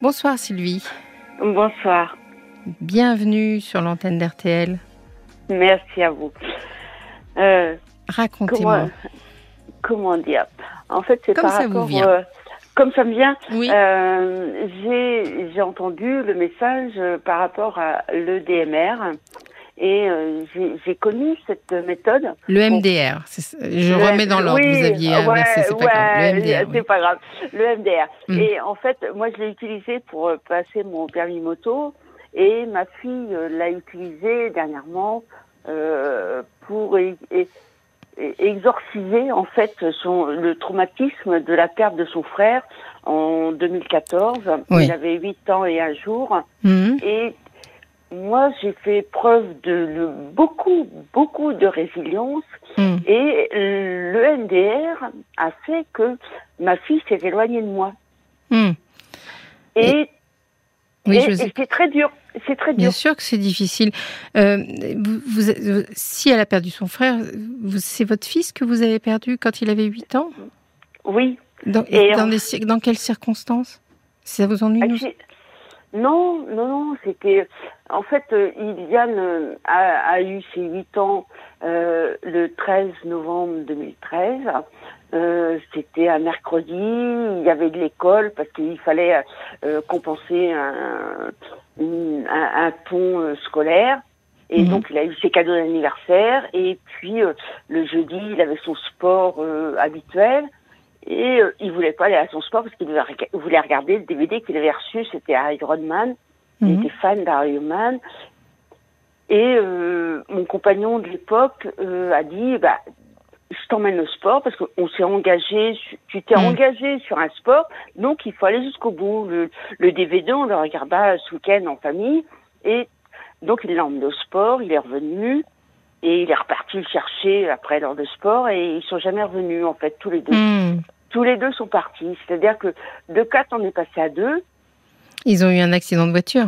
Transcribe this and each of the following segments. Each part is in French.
Bonsoir Sylvie. Bonsoir. Bienvenue sur l'antenne d'RTL. Merci à vous. Euh, Racontez-moi. Comment, dire? En fait, c'est Comme par ça vous rapport. vient. euh, comme ça me vient, Oui. euh, j'ai entendu le message par rapport à l'EDMR et euh, j'ai connu cette méthode. Le MDR. Je Le- remets dans l'ordre. oui, vous aviez ouais, inversé, c'est pas grave. Le ouais, MDR. oui. Pas grave. Le MDR. Mm. Et en fait, moi, je l'ai utilisé pour euh, passer mon permis moto et ma fille euh, l'a utilisé dernièrement euh, pour exorciser en fait son le traumatisme de la perte de son frère en 2014. Oui. Il avait 8 ans et un jour. Et moi, j'ai fait preuve de, de beaucoup, beaucoup de résilience. Mhm. Et le NDR a fait que ma fille s'est éloignée de moi. Mhm. Et, Oui, et, je et sais. c'est très dur. C'est très Bien dur. sûr que c'est difficile. Euh, vous, vous- euh, si elle a perdu son frère, c'est votre fils que vous avez perdu quand il avait 8 ans? Oui. dans, Et dans, en- des cir- dans quelles circonstances? Ça vous ennuie Ah, Non, non, non, c'était... En fait, euh, Iliane euh, a, a eu ses 8 ans euh, le 13 novembre 2013. Euh, c'était un mercredi, il y avait de l'école parce qu'il fallait euh, compenser un, un, un pont euh, scolaire. Et Mhm. donc, il a eu ses cadeaux d'anniversaire. Et puis, euh, le jeudi, il avait son sport euh, habituel. Et euh, il voulait pas aller à son sport parce qu'il voulait rega- voulait regarder le DVD qu'il avait reçu, c'était Iron Man. Il Mhm. était fan d'Iron Man. Et euh, mon compagnon de l'époque euh, a dit, bah, je t'emmène au sport parce qu'on s'est engagé, tu t'es Mhm. engagé sur un sport, donc il faut aller jusqu'au bout. Le, le DVD, on le regarda ce week-end en famille. Et donc il l'a emmené au sport, il est revenu. Et il est reparti le chercher après l'heure de sport et ils sont jamais revenus en fait tous les deux Mhm. tous les deux sont partis. C'est-à-dire que de quatre, on est passé à deux, Ils ont eu un accident de voiture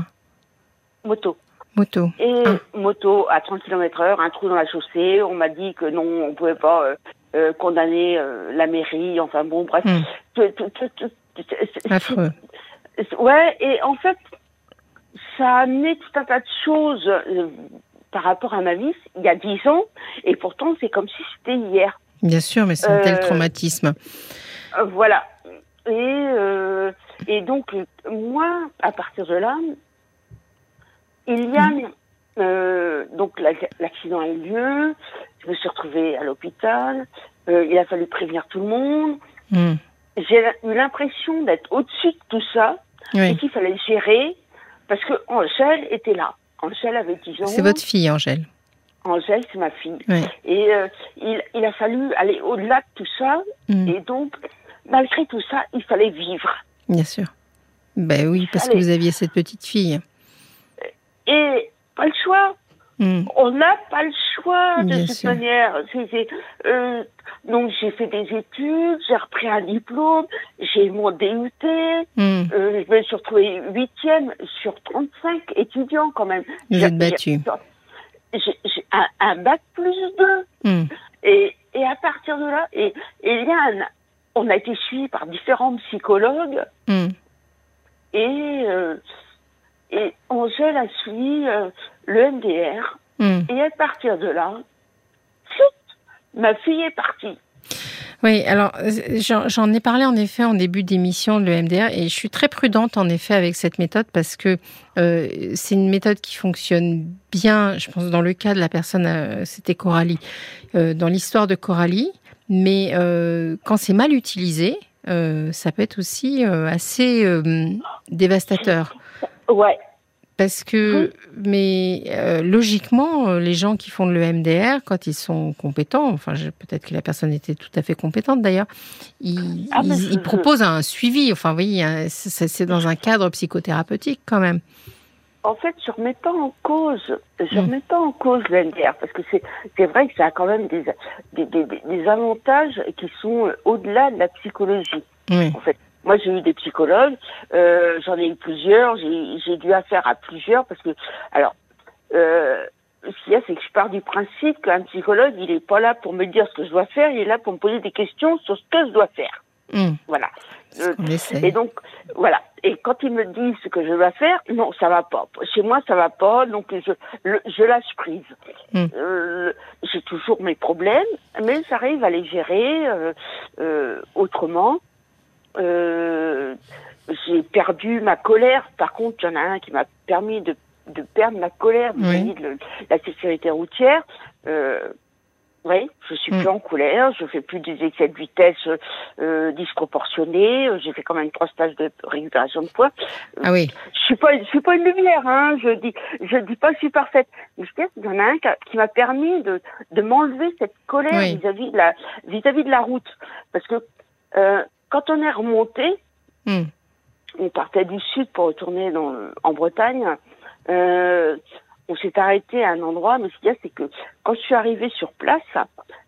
moto. Moto. Et Ah. moto à 30 km heure, un trou dans la chaussée. On m'a dit que non, on pouvait pas euh, euh, condamner euh, la mairie. Enfin bon, bref. Tout- tout- tout- tout- c'est- c'est- Affreux. Ouais, et en fait, ça a amené tout un tas de choses par rapport à ma vie il y a dix ans. Et pourtant, c'est comme si c'était hier. Bien sûr, mais c'est un tel Euh, traumatisme. Euh, voilà. Et, euh, et donc, moi, à partir de là, Iliane, euh, donc la- l'accident a eu lieu, je me suis retrouvée à l'hôpital, euh, il a fallu prévenir tout le monde. Mhm. J'ai eu l'impression d'être au-dessus de tout ça et qu'il fallait gérer parce que Angèle était là. Angèle avait 10 ans. C'est votre fille, Angèle. Angèle, c'est ma fille. Oui. Et euh, il, il a fallu aller au-delà de tout ça. Mhm. Et donc, malgré tout ça, il fallait vivre. Bien sûr. Ben oui, parce que vous aviez cette petite fille. Et pas le choix. Mhm. On n'a pas le choix de Bien sûr. manière. Euh, donc j'ai fait des études, j'ai repris un diplôme, j'ai mon DUT, Mhm. euh, je me suis retrouvée huitième sur 35 étudiants quand même. Vous êtes battue. J'ai un, un bac plus deux. Mhm. Et, et à partir de là, et, et Liane, on a été suivis par différents psychologues Mhm. et, euh, et Angèle a suivi euh, le MDR. Et à partir de là, ma fille est partie. Oui, alors euh, j'en j'en ai parlé en effet en début d'émission de l'EMDR et je suis très prudente en effet avec cette méthode parce que euh, c'est une méthode qui fonctionne bien, je pense dans le cas de la personne, euh, c'était Coralie, euh, dans l'histoire de Coralie, mais euh, quand c'est mal utilisé, euh, ça peut être aussi euh, assez euh, dévastateur. Ouais, Parce que, mais euh, logiquement, euh, les gens qui font de l'EMDR, quand ils sont compétents, enfin peut-être que la personne était tout à fait compétente d'ailleurs, ils, Ah, ils- ils proposent un suivi. Enfin, vous voyez, un- c'est dans un cadre psychothérapeutique quand même. en fait, je remets pas en cause, je Mm. remets pas en cause le MDR parce que c'est c'est vrai que ça a quand même des des, des, des avantages qui sont euh, au-delà de la psychologie. Oui. En fait, moi j'ai eu des psychologues, euh, j'en ai eu plusieurs, j'ai j'ai dû affaire à plusieurs parce que alors euh, ce qu'il y a, c'est que je pars du principe qu'un psychologue, il est pas là pour me dire ce que je dois faire, il est là pour me poser des questions sur ce que je dois faire. Hmm. Voilà. et donc, voilà. Et quand ils me disent ce que je dois faire, non, ça va pas. Chez moi, ça va pas, donc je, je lâche prise. Hmm. Euh, j'ai toujours mes problèmes, mais j'arrive à les gérer euh, euh, j'ai perdu ma colère. Par contre, il y en a un qui m'a permis de, de perdre ma colère vis de la sécurité routière. Oui, je suis mm. plus en colère, je fais plus des excès de vitesse euh, disproportionnés, j'ai fait quand même trois stages de récupération de poids. Ah oui. Je suis pas, je suis pas une lumière, hein. Je dis, je dis pas que je suis parfaite. Mais je qu'il y en a un qui m'a permis de, de m'enlever cette colère vis-à-vis de la, vis-à-vis de la route, parce que euh, quand on est remonté, mm. on partait du sud pour retourner dans, en Bretagne. Euh, on s'est arrêté à un endroit, mais ce qu'il y a, c'est que quand je suis arrivée sur place,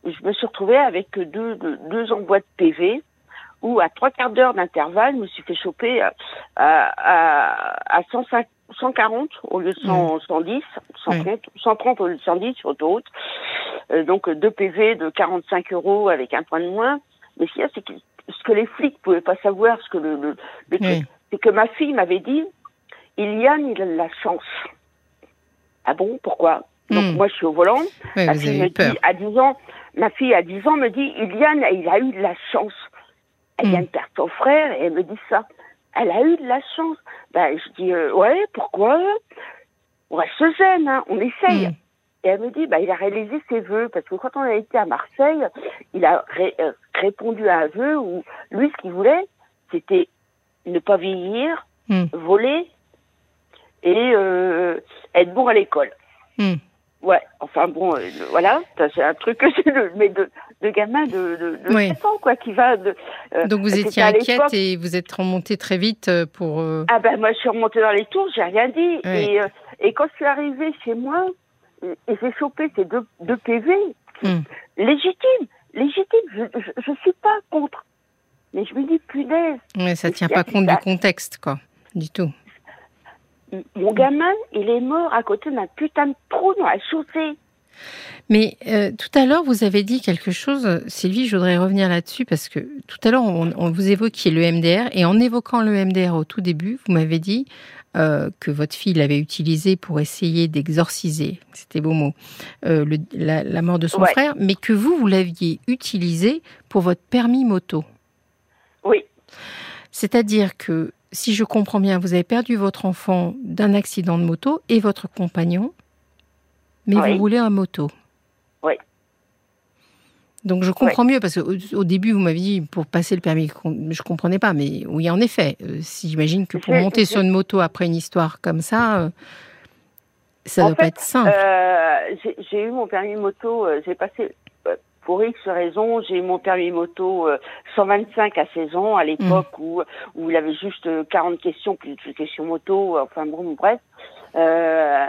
je me suis retrouvée avec deux, deux, deux envois de PV, où à trois quarts d'heure d'intervalle, je me suis fait choper à, à, à 140 au lieu de 110, 130, 130 au lieu de 110 sur l'autoroute. Euh, donc deux PV de 45 euros avec un point de moins. Mais ce qu'il y a, c'est que ce que les flics pouvaient pas savoir, ce que le, le, c'est que ma fille m'avait dit, Iliane, il a la chance. Ah bon, pourquoi? Donc hmm. moi je suis au volant. ma fille me dit, à 10 ans, ma fille à 10 ans me dit, Iliane, il a eu de la chance. Elle vient de perdre son frère et elle me dit ça. Elle a eu de la chance. Ben, je dis, euh, ouais, pourquoi? On reste zen, hein, on essaye. Hmm. Et elle me dit, bah, il a réalisé ses vœux, parce que quand on a été à Marseille, il a euh, répondu à un vœu où lui, ce qu'il voulait, c'était ne pas vieillir, hmm. voler et euh, être bon à l'école. Hmm. Ouais, enfin bon, euh, voilà, c'est un truc que c'est mais de, de gamin de, de, de oui. ans, quoi, qui va. De, euh, Donc vous étiez inquiète et vous êtes remontée très vite pour. Ah ben moi je suis remontée dans les tours, j'ai rien dit. Et, et quand je suis arrivée chez moi, et j'ai chopé ces deux, deux PV, hmm. légitimes, légitimes, je, je, suis pas contre. Mais je me dis, punaise. Mais ça tient pas compte du contexte, quoi, du tout mon gamin, il est mort à côté d'un putain de trou dans la chaussée. Mais euh, tout à l'heure, vous avez dit quelque chose, Sylvie, je voudrais revenir là-dessus parce que tout à l'heure, on, vous évoquiez le MDR et en évoquant le MDR au tout début, vous m'avez dit euh, que votre fille l'avait utilisé pour essayer d'exorciser, c'était beau mot, euh, la, mort de son frère, mais que vous, vous l'aviez utilisé pour votre permis moto. Oui. C'est-à-dire que si je comprends bien, vous avez perdu votre enfant d'un accident de moto et votre compagnon, mais vous roulez en moto. Oui. Donc je comprends mieux parce qu'au début vous m'avez dit pour passer le permis, je comprenais pas, mais oui en effet, euh, si j'imagine que pour monter sur une moto après une histoire comme ça, euh, ça ne doit pas être simple. Euh, j'ai eu mon permis moto, j'ai passé pour X raisons, j'ai eu mon permis moto 125 euh, à 16 ans, à l'époque mm. où, où il avait juste 40 euh, questions, plus de questions moto, enfin bon, bref. Euh,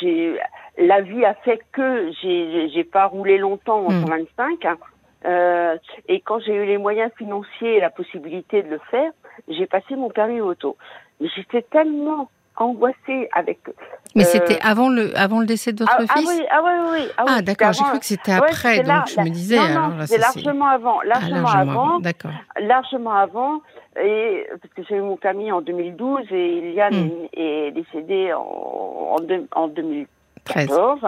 j'ai la vie a fait que j'ai j'ai pas roulé longtemps en 125 mm. hein. euh, et quand j'ai eu les moyens financiers et la possibilité de le faire j'ai passé mon permis moto mais j'étais tellement angoissée avec. Mais c'était euh, avant le, avant le décès de votre ah, ah fils Ah oui, ah oui, oui. Ah, ah d'accord, j'ai cru que c'était après, donc je me disais. Non, non, c'est largement avant, largement, avant, D'accord. Largement avant, et, parce que j'ai eu mon permis en 2012 et Iliane hmm. est, décédée en, en, 2014.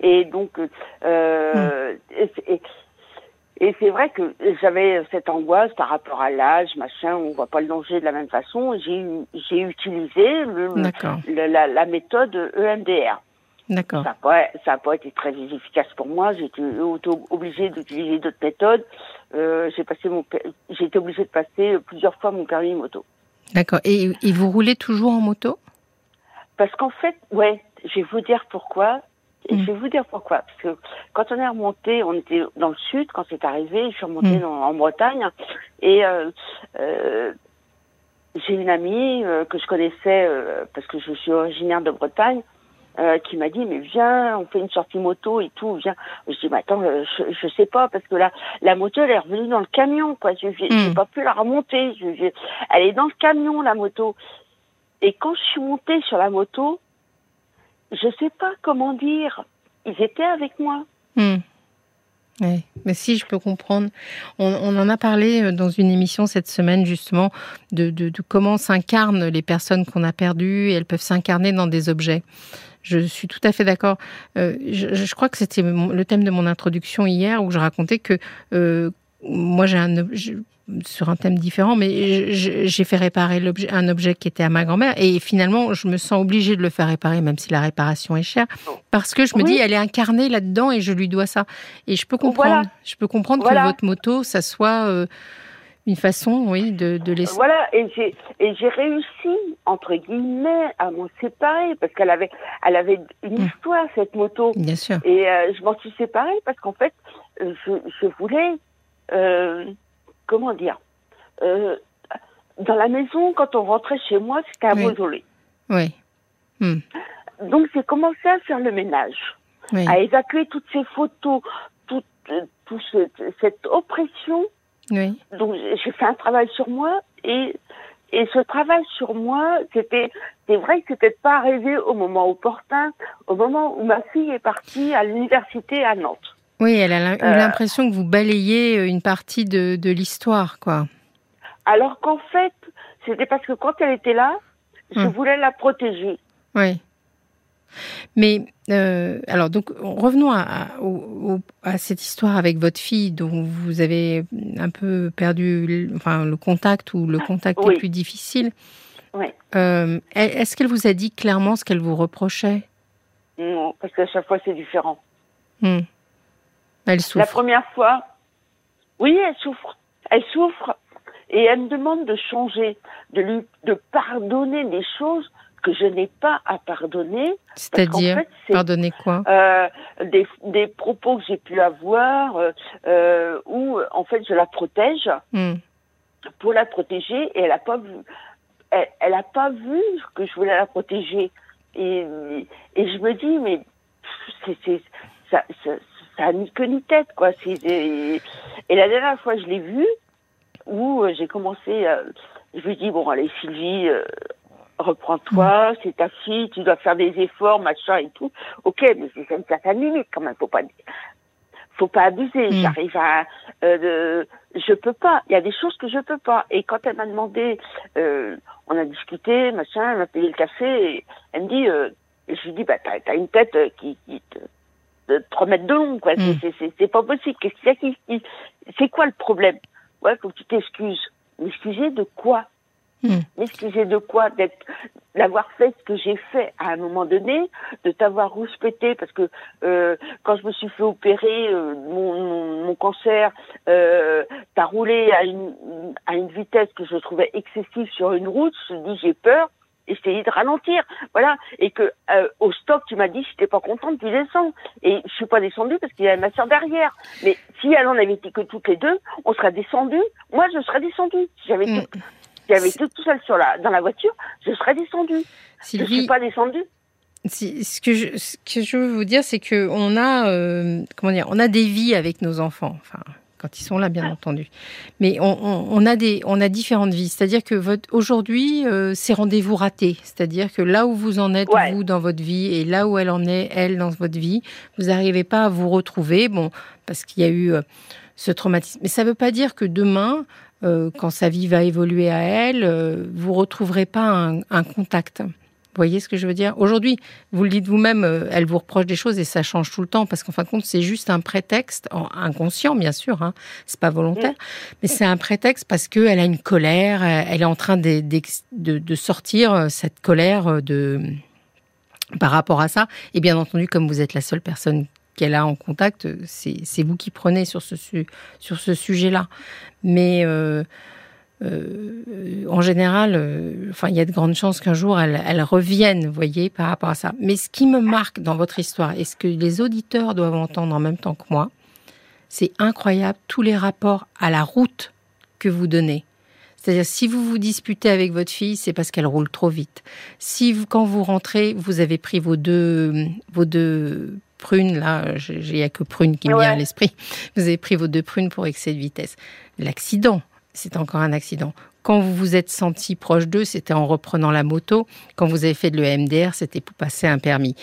Et donc, euh, hmm. et, et c'est vrai que j'avais cette angoisse par rapport à l'âge, machin, on voit pas le danger de la même façon. J'ai utilisé le, la, la, méthode EMDR. D'accord. Ça n'a pas, pas été très efficace pour moi. J'étais obligée d'utiliser d'autres méthodes. Euh, j'ai passé mon, j'ai été obligée de passer plusieurs fois mon permis moto. D'accord. Et, et vous roulez toujours en moto? Parce qu'en fait, ouais, je vais vous dire pourquoi. Et mm. je vais vous dire pourquoi. Parce que quand on est remonté, on était dans le sud quand c'est arrivé. Je suis remontée mm. en Bretagne et euh, euh, j'ai une amie que je connaissais parce que je suis originaire de Bretagne. Euh, qui m'a dit mais viens on fait une sortie moto et tout viens je dis mais attends je, je sais pas parce que là la moto elle est revenue dans le camion quoi je j'ai mm. pas pu la remonter je, elle est dans le camion la moto et quand je suis montée sur la moto je sais pas comment dire. Ils étaient avec moi. Hmm. Oui, mais si je peux comprendre. On, en a parlé euh, dans une émission cette semaine justement de, de, comment s'incarnent les personnes qu'on a perdues et elles peuvent s'incarner dans des objets. Je suis tout à fait d'accord. Euh, je, crois que c'était le thème de mon introduction hier où je racontais que euh, moi j'ai un sur un thème différent, mais j'ai fait réparer un objet qui était à ma grand-mère et finalement je me sens obligée de le faire réparer, même si la réparation est chère, parce que je me dis elle est incarnée là-dedans et je lui dois ça. Et je peux comprendre, je peux comprendre que votre moto, ça soit euh, une façon, oui, de, de laisser. Voilà, et j'ai et j'ai réussi entre guillemets à m'en séparer parce qu'elle avait elle avait une hum. histoire cette moto. Bien sûr. Et euh, je m'en suis séparée parce qu'en fait je, je voulais euh, comment dire, euh, dans la maison, quand on rentrait chez moi, c'était un oui. Oui. Hmm. Donc j'ai commencé à faire le ménage, à évacuer toutes ces photos, toute, toute cette oppression. Oui. Donc j'ai fait un travail sur moi et et ce travail sur moi, c'était, c'est vrai que c'était pas arrivé au moment opportun, au moment où ma fille est partie à l'université à Nantes. Oui, elle a eu euh, l'impression que vous balayez euh, une partie de, de l'histoire, quoi. Alors qu'en fait, c'était parce que quand elle était là, je hum. voulais la protéger. Oui. Mais euh, alors donc revenons à, à, cette histoire avec votre fille dont vous avez un peu perdu le, enfin, le contact ou le contact est plus difficile. Oui. Euh, Est-ce qu'elle vous a dit clairement ce qu'elle vous reprochait? Non, parce qu'à chaque fois c'est différent. Hum. Elle souffre. La première fois, oui, elle souffre. Elle souffre et elle me demande de changer, de lui, de pardonner des choses que je n'ai pas à pardonner. C'est-à-dire pardonner quoi? euh, des, des, propos que j'ai pu avoir euh, euh, où en fait je la protège hmm. pour la protéger et elle a pas vu, elle, elle a pas vu que je voulais la protéger et, et je me dis mais c'est ça, ça, ça ni queue ni tête, quoi. Et la dernière fois, je l'ai vu, où j'ai commencé, je lui dis, bon, allez, Sylvie, euh, reprends-toi, mm. c'est ta fille, tu dois faire des efforts, machin et tout. Ok, mais c'est une certaine limite quand même, faut pas, faut pas abuser. Mm. J'arrive à, euh, je peux pas. Il y a des choses que je peux pas. Et quand elle m'a demandé, euh, on a discuté, machin, elle m'a payé le café, et elle me dit, euh, je lui dis, bah t'as as une tête qui, qui te, de 3 mètres de long, quoi. Mm. C'est pas possible. Qu'est-ce qu'il y a qui, C'est quoi le problème? Ouais, faut que tu t'excuses. M'excuser de quoi? Mm. M'excuser de quoi D'être, d'avoir fait ce que j'ai fait à un moment donné, de t'avoir rouspété parce que euh, quand je me suis fait opérer euh, mon, mon, cancer, euh, t'as roulé à une, à une vitesse que je trouvais excessive sur une route. Je me dis j'ai peur et je t'ai dit de ralentir, voilà, et que euh, au stop tu m'as dit si t'es pas contente tu descends, et je suis pas descendue parce qu'il y avait ma soeur derrière, mais si elle en avait été que toutes les deux, on serait descendu, moi je serais descendue, si j'avais mm. Tout, j'avais tout, tout seul sur la dans la voiture, je serais descendue, je suis pas descendue. Si, ce, que je, ce que je veux vous dire, c'est que on a, euh, comment dire, on a des vies avec nos enfants. Enfin, quand ils sont là, bien entendu. Mais on, a, des, on a différentes vies. C'est-à-dire que aujourd'hui, euh, c'est rendez-vous raté. C'est-à-dire que là où vous en êtes, vous, dans votre vie, et là où elle en est, elle, dans votre vie, vous n'arrivez pas à vous retrouver. Bon, parce qu'il y a eu euh, ce traumatisme. Mais ça ne veut pas dire que demain, euh, quand sa vie va évoluer à elle, vous retrouverez pas un contact. Vous voyez ce que je veux dire? Aujourd'hui, vous le dites vous-même, euh, elle vous reproche des choses et ça change tout le temps parce qu'en fin de compte, c'est juste un prétexte, inconscient bien sûr, hein, c'est pas volontaire, mm. mais c'est un prétexte parce qu'elle a une colère, euh, elle est en train de, de, sortir euh, cette colère de par rapport à ça. Et bien entendu, comme vous êtes la seule personne qu'elle a en contact, c'est vous qui prenez sur ce, sur ce sujet-là. Mais euh, en général, euh, enfin, il y a de grandes chances qu'un jour elle, elle, revienne, voyez, par rapport à ça. Mais ce qui me marque dans votre histoire, et ce que les auditeurs doivent entendre en même temps que moi, c'est incroyable tous les rapports à la route que vous donnez. C'est-à-dire, si vous vous disputez avec votre fille, c'est parce qu'elle roule trop vite. Si quand vous rentrez, vous avez pris vos deux, vos deux prunes, là, il n'y a que prunes qui me vient à l'esprit. Vous avez pris vos deux prunes pour excès de vitesse. L'accident, c'est encore un accident. Quand vous vous êtes senti proche d'eux, c'était en reprenant la moto. Quand vous avez fait de l'EMDR, c'était pour passer un permis.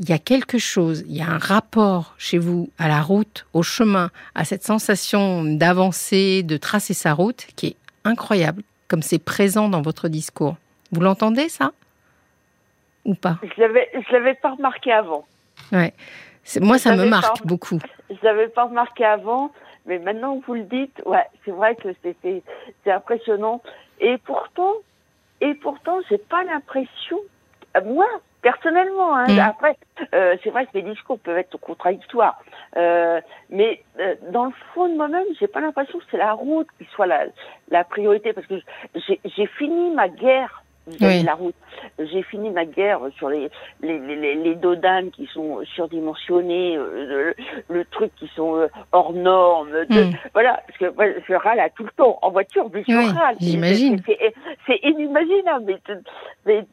il y a quelque chose, il y a un rapport chez vous à la route, au chemin, à cette sensation d'avancer, de tracer sa route, qui est incroyable, comme c'est présent dans votre discours. Vous l'entendez, ça? Ou pas? Je ne l'avais pas remarqué avant. Ouais. Moi, ça me marque beaucoup. Je ne l'avais pas remarqué avant, mais maintenant que vous le dites, ouais, c'est vrai que c'est impressionnant. Et pourtant, et pourtant, j'ai pas l'impression, moi, personnellement, hein, mm. après, euh, c'est vrai que mes discours peuvent être contradictoires, euh, mais euh, dans le fond de moi-même, j'ai pas l'impression que c'est la route qui soit la, la priorité, parce que j'ai fini ma guerre la route. J'ai fini ma guerre sur les les, les, les dodanes qui sont surdimensionnés, euh, le, truc qui sont euh, hors normes. Hmm. Voilà, parce que moi, je râle à tout le temps en voiture, mais je râle. J'imagine. C'est inimaginable. Mais, mais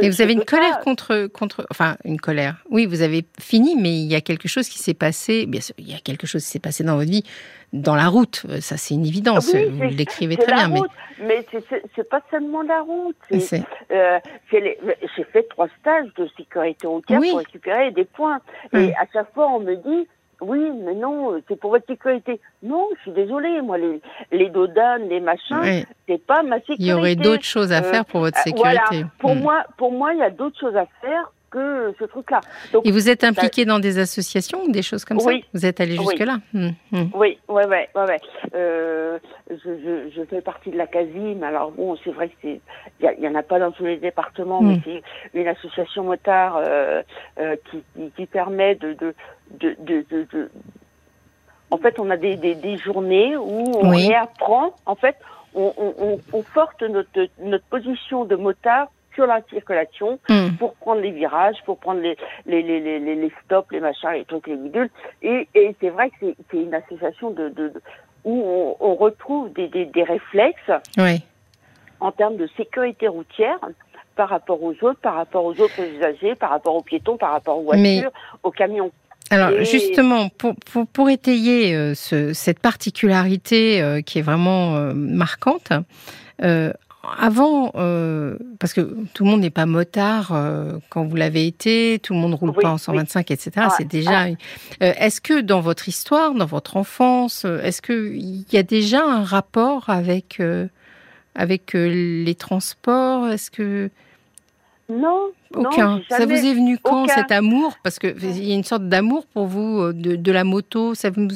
et vous avez une colère contre, contre, enfin une colère. Oui, vous avez fini, mais il y a quelque chose qui s'est passé. Bien sûr, il y a quelque chose qui s'est passé dans votre vie, dans la route. Ça, c'est une évidence. vous l'écrivez très bien, route, mais mais c'est pas seulement la route. Euh, J'ai fait trois stages de sécurité routière pour récupérer des points. Et hum. à chaque fois, on me dit oui, mais non, c'est pour votre sécurité. Non, je suis désolée, moi, les, les dodanes, les machins, c'est pas ma sécurité. Il y aurait d'autres choses à faire pour votre euh, sécurité. Pour, hmm. moi, pour moi, il y a d'autres choses à faire que ce truc-là. Et vous êtes impliqué dans des associations ou des choses comme oui. ça Vous êtes allé jusque-là hmm, hmm. Oui, ouais, ouais, ouais. ouais. Euh, je, je, je, fais partie de la CASIM. Alors bon, c'est vrai que c'est, il y, en a pas dans tous les départements, mais c'est une association motard euh, euh, qui, qui, qui, permet de, de, de, de, de, en fait, on a des, des, des journées où on réapprend. En fait, on, on, notre, notre position de motard sur la circulation hmm. pour prendre les virages, pour prendre les, les, les, les, les stops, les machins, les trucs, les bidules. Et, et c'est vrai que c'est une association de, de, où on, on, retrouve des, des, des réflexes oui. en termes de sécurité routière par rapport aux autres, par rapport aux autres usagers, par rapport aux piétons, par rapport aux voitures, aux camions. Alors justement, pour, pour, pour étayer euh, ce, cette particularité euh, qui est vraiment euh, marquante, avant, parce que tout le monde n'est pas motard quand vous l'avez été, tout le monde roule pas en 125, etc. c'est déjà. est-ce que dans votre histoire, dans votre enfance, est-ce que il y a déjà un rapport avec avec les transports? Est-ce que non. Aucun. ça vous est venu quand cet amour? Parce que il y a une sorte d'amour pour vous euh, de, de, la moto. Ça vous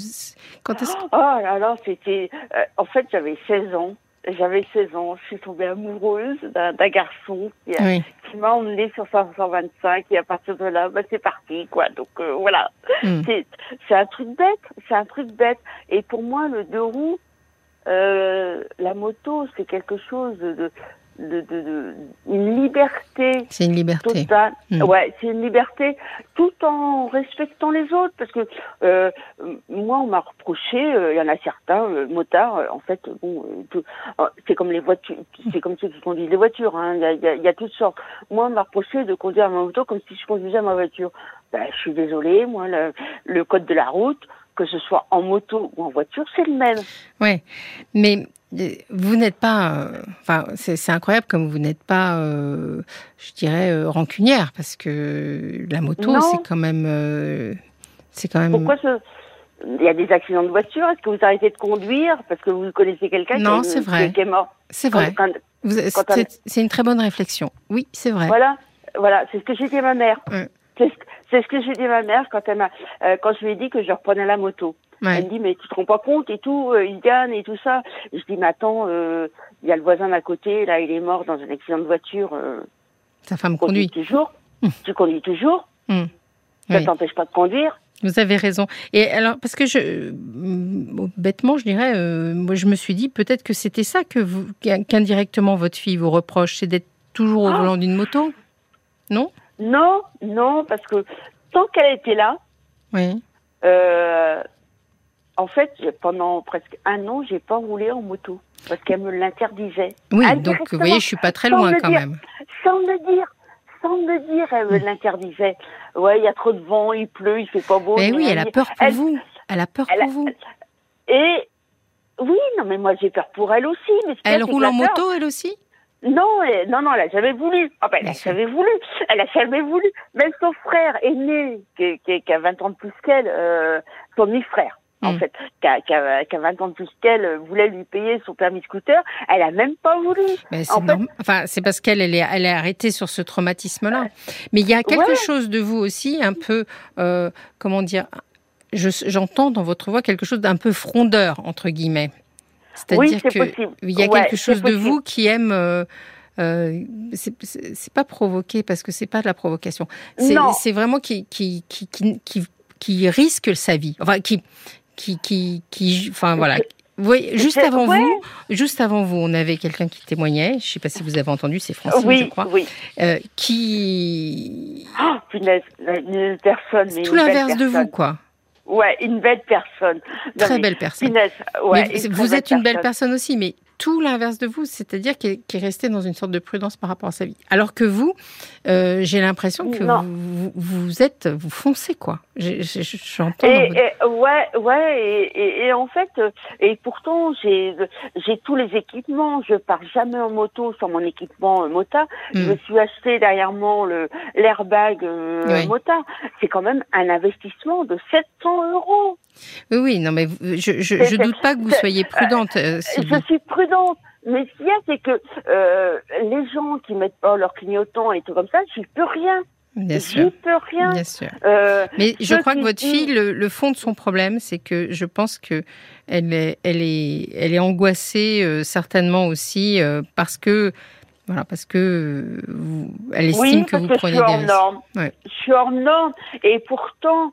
quand est-ce Oh alors c'était. Euh, en fait, j'avais 16 ans. J'avais 16 ans. Je suis tombée amoureuse d'un garçon qui, m'a emmenée sur 525 et à partir de là, bah, c'est parti quoi. Donc euh, voilà. Hmm. C'est un truc bête. C'est un truc bête. Et pour moi, le deux roues, la moto, c'est quelque chose de de, de, de, une liberté. C'est une liberté. Totale. Hmm. Ouais, c'est une liberté tout en respectant les autres. Parce que euh, moi, on m'a reproché, euh, il y en a certains, euh, motards, euh, en fait, bon, c'est comme les voitures, c'est comme ceux qui conduisent les voitures, hein, il y, a, y, a, y, a, toutes sortes. Moi, on m'a reproché de conduire ma moto comme si je conduisais ma voiture. Ben, je suis désolée, moi, le, le code de la route, que ce soit en moto ou en voiture, c'est le même. Ouais, mais vous n'êtes pas, euh, enfin, c'est incroyable comme vous n'êtes pas, euh, je dirais, euh, rancunière parce que la moto, c'est quand même, c'est quand même. Pourquoi ce... Il y a des accidents de voiture. Est-ce que vous arrêtez de conduire parce que vous connaissez quelqu'un qui, est mort C'est vrai. C'est une très bonne réflexion. Oui, c'est vrai. Voilà, voilà, c'est ce que j'ai dit à ma mère. C'est ce, que j'ai dit à ma mère quand elle m'a, quand je lui ai dit que je reprenais la moto. Elle me dit, mais tu te rends pas compte et tout, euh, il gagne et tout ça. je dis, mais attends, euh, il y a le voisin d'à côté, là, il est mort dans un accident de voiture. Euh, Sa femme conduit. toujours. Hum. Tu conduis toujours. Hum. Ça t'empêche pas de conduire. Vous avez raison. Et alors, parce que je, bêtement, je dirais, moi, je me suis dit peut-être que c'était ça que vous, qu'indirectement votre fille vous reproche, c'est d'être toujours au ah. volant d'une moto, non? Non, non, parce que tant qu'elle était là, oui. Euh, en fait, pendant presque un an, j'ai pas roulé en moto parce qu'elle me l'interdisait. Oui, donc vous voyez, je suis pas très loin quand même. Sans me dire, sans me dire, elle me l'interdisait. Ouais, il y a trop de vent, il pleut, il fait pas beau. Mais oui, elle a peur pour vous. Elle a peur pour vous. Et oui, non, mais moi j'ai peur pour elle aussi. elle roule en moto, elle aussi? Non, elle, non, non, elle a jamais voulu. Ah ben, elle a jamais voulu. Elle a jamais voulu. Même son frère aîné, qui, qui, qui a 20 ans de plus qu'elle, euh, son demi-frère, en Mm. fait, qui a, qui, a, qui a 20 ans de plus qu'elle, euh, voulait lui payer son permis scooter. Elle a même pas voulu. Mais c'est norm- Enfin, c'est parce qu'elle elle est, elle est arrêtée sur ce traumatisme-là. Mais il y a quelque Ouais. chose de vous aussi, un peu, euh, comment dire, je- j'entends dans votre voix quelque chose d'un peu frondeur, entre guillemets. Oui, C'est-à-dire c'est possible. il y a Ouais, quelque chose de vous qui aime. euh, euh, c'est c'est- c'est pas provoquer parce que c'est pas de la provocation. C'est vraiment qui qui, qui qui qui risque sa vie. Enfin qui qui qui enfin voilà. Voyez, juste avant ouais. vous, juste avant vous, on avait quelqu'un qui témoignait. Je ne sais pas si vous avez entendu, c'est Francine, je Oui, crois, oui. euh, qui Oh, punaise, une personne. mais tout une l'inverse de vous, quoi. Ouais, une belle personne. Non, Très mais belle personne. Ouais, Mais vous êtes une belle personne aussi, mais tout l'inverse de vous, c'est-à-dire qui est, est resté dans une sorte de prudence par rapport à sa vie. Alors que vous, euh, j'ai l'impression que vous, vous, vous êtes, vous foncez quoi. J'entends. Et, votre- et- ouais, ouais, et, et, et en fait, et pourtant j'ai j'ai tous les équipements. Je pars jamais en moto sans mon équipement euh, Mota. Je Hmm. me suis acheté dernièrement le l'airbag euh, Oui. Mota. C'est quand même un investissement de 700 euros. Oui, oui, non, mais je, je, je doute pas que vous soyez prudente, euh. Je suis prudente. Mais ce qu'il y a, c'est que euh, les gens qui mettent pas leur clignotant et tout comme ça, j'y peux rien. Bien sûr, peux rien. bien sûr. Euh, Mais je crois que votre fille, le, le fond de son problème, c'est que je pense que elle est, elle est, elle est angoissée euh, certainement aussi euh, parce que, voilà, parce que euh, vous- elle estime oui, que vous que je prenez suis des hors norme. Ouais. Je suis hors norme. Et pourtant,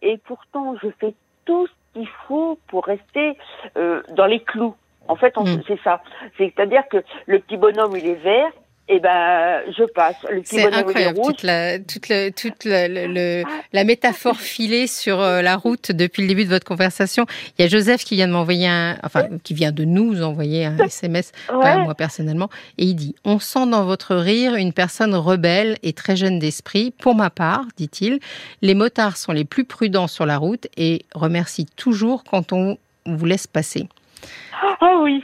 et pourtant, je fais tout ce qu'il faut pour rester euh, dans les clous. En fait, on- Mm. c'est ça. C'est-à-dire que le petit bonhomme, il est vert. Et ben, je passe. C'est incroyable, rouge. toute la, toute le- toute la, le- le- la métaphore filée sur euh, la route depuis le début de votre conversation. Il y a Joseph qui vient de m'envoyer un, enfin, qui vient de nous envoyer un SMS, pas moi personnellement, et il dit On sent dans votre rire une personne rebelle et très jeune d'esprit. Pour ma part, dit-il, les motards sont les plus prudents sur la route et remercient toujours quand on vous laisse passer. Oh oui.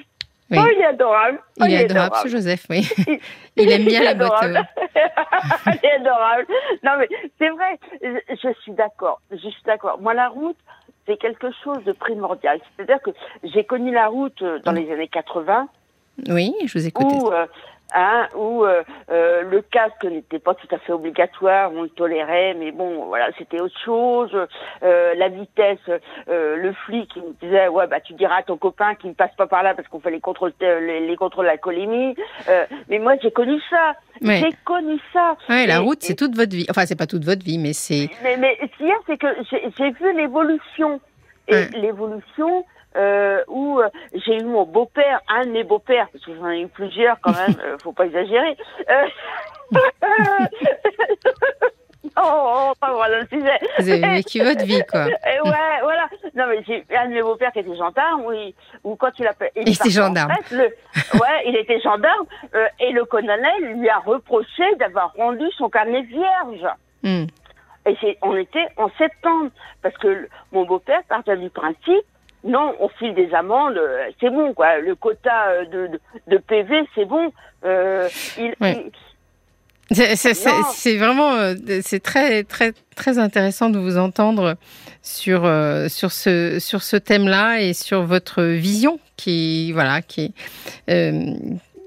Oui. Oh, il est adorable. Oh, Il est adorable, ce Joseph, oui. Il aime bien la adorable. il est adorable. Non, mais c'est vrai, je, je suis d'accord. Je suis d'accord. Moi, la route, c'est quelque chose de primordial. C'est-à-dire que j'ai connu la route euh, dans les années 80 Oui, je vous écoute. où, euh, hein, où euh, euh, le casque n'était pas tout à fait obligatoire, on le tolérait, mais bon, voilà, c'était autre chose. Euh, la vitesse, euh, le flic il me disait, ouais, bah tu diras à ton copain qu'il ne passe pas par là parce qu'on fait les contrôles, euh, les, les contrôles d'alcoolémie. Euh, mais moi, j'ai connu ça. Ouais. J'ai connu ça. Ouais, la Et- route, c'est toute votre vie. Enfin, c'est pas toute votre vie, mais c'est. mais, mais ce qu'il y a, c'est que j'ai j'ai vu l'évolution. Et Ouais. l'évolution euh, où euh, j'ai eu mon beau-père, un de mes beaux-pères, parce que j'en ai eu plusieurs quand même, euh, faut pas exagérer. Oh, pas voilà le sujet. Vous avez vécu votre vie, quoi. Et ouais, voilà. Non, mais j'ai un de mes beaux-pères qui était gendarme, oui, ou quand il. Il était gendarme. le, ouais, il était gendarme, euh, et le colonel lui a reproché d'avoir rendu son carnet vierge. Hmm. Et on était en septembre, parce que le- mon beau-père partait du principe, non, on file des amendes, euh, c'est bon, quoi. Le quota euh, de, de, de PV, c'est bon. Euh, il, Ouais. C'est- vraiment, c'est très, très, très intéressant de vous entendre sur euh, sur ce sur ce thème-là et sur votre vision qui, voilà, qui. euh,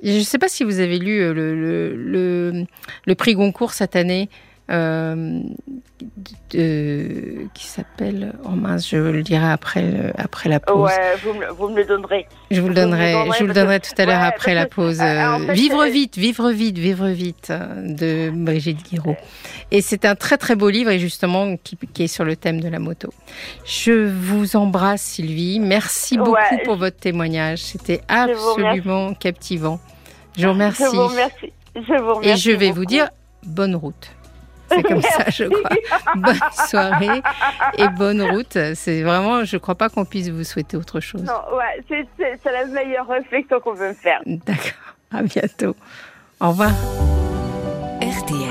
je ne sais pas si vous avez lu le le, le, le prix Goncourt cette année. Euh, de- qui s'appelle oh mince je le dirai après le- après la pause ouais, vous me, vous me le donnerez. je vous le donnerai, je vous le donnerai tout à l'heure ouais, après la pause. euh, en fait, vivre vite, vivre vite, vivre vite de Brigitte Guiraud. Et c'est un très très beau livre et justement qui, qui est sur le thème de la moto. Je vous embrasse Sylvie, merci beaucoup Ouais. pour votre témoignage, c'était absolument captivant. Je vous remercie. Je vous remercie. Je vous remercie Et je vais vous dire bonne route. C'est comme ça, je crois. Bonne soirée et bonne route. C'est vraiment, je ne crois pas qu'on puisse vous souhaiter autre chose. Non, ouais, c'est la meilleure réflexion qu'on peut me faire. D'accord. À bientôt. Au revoir. RTL.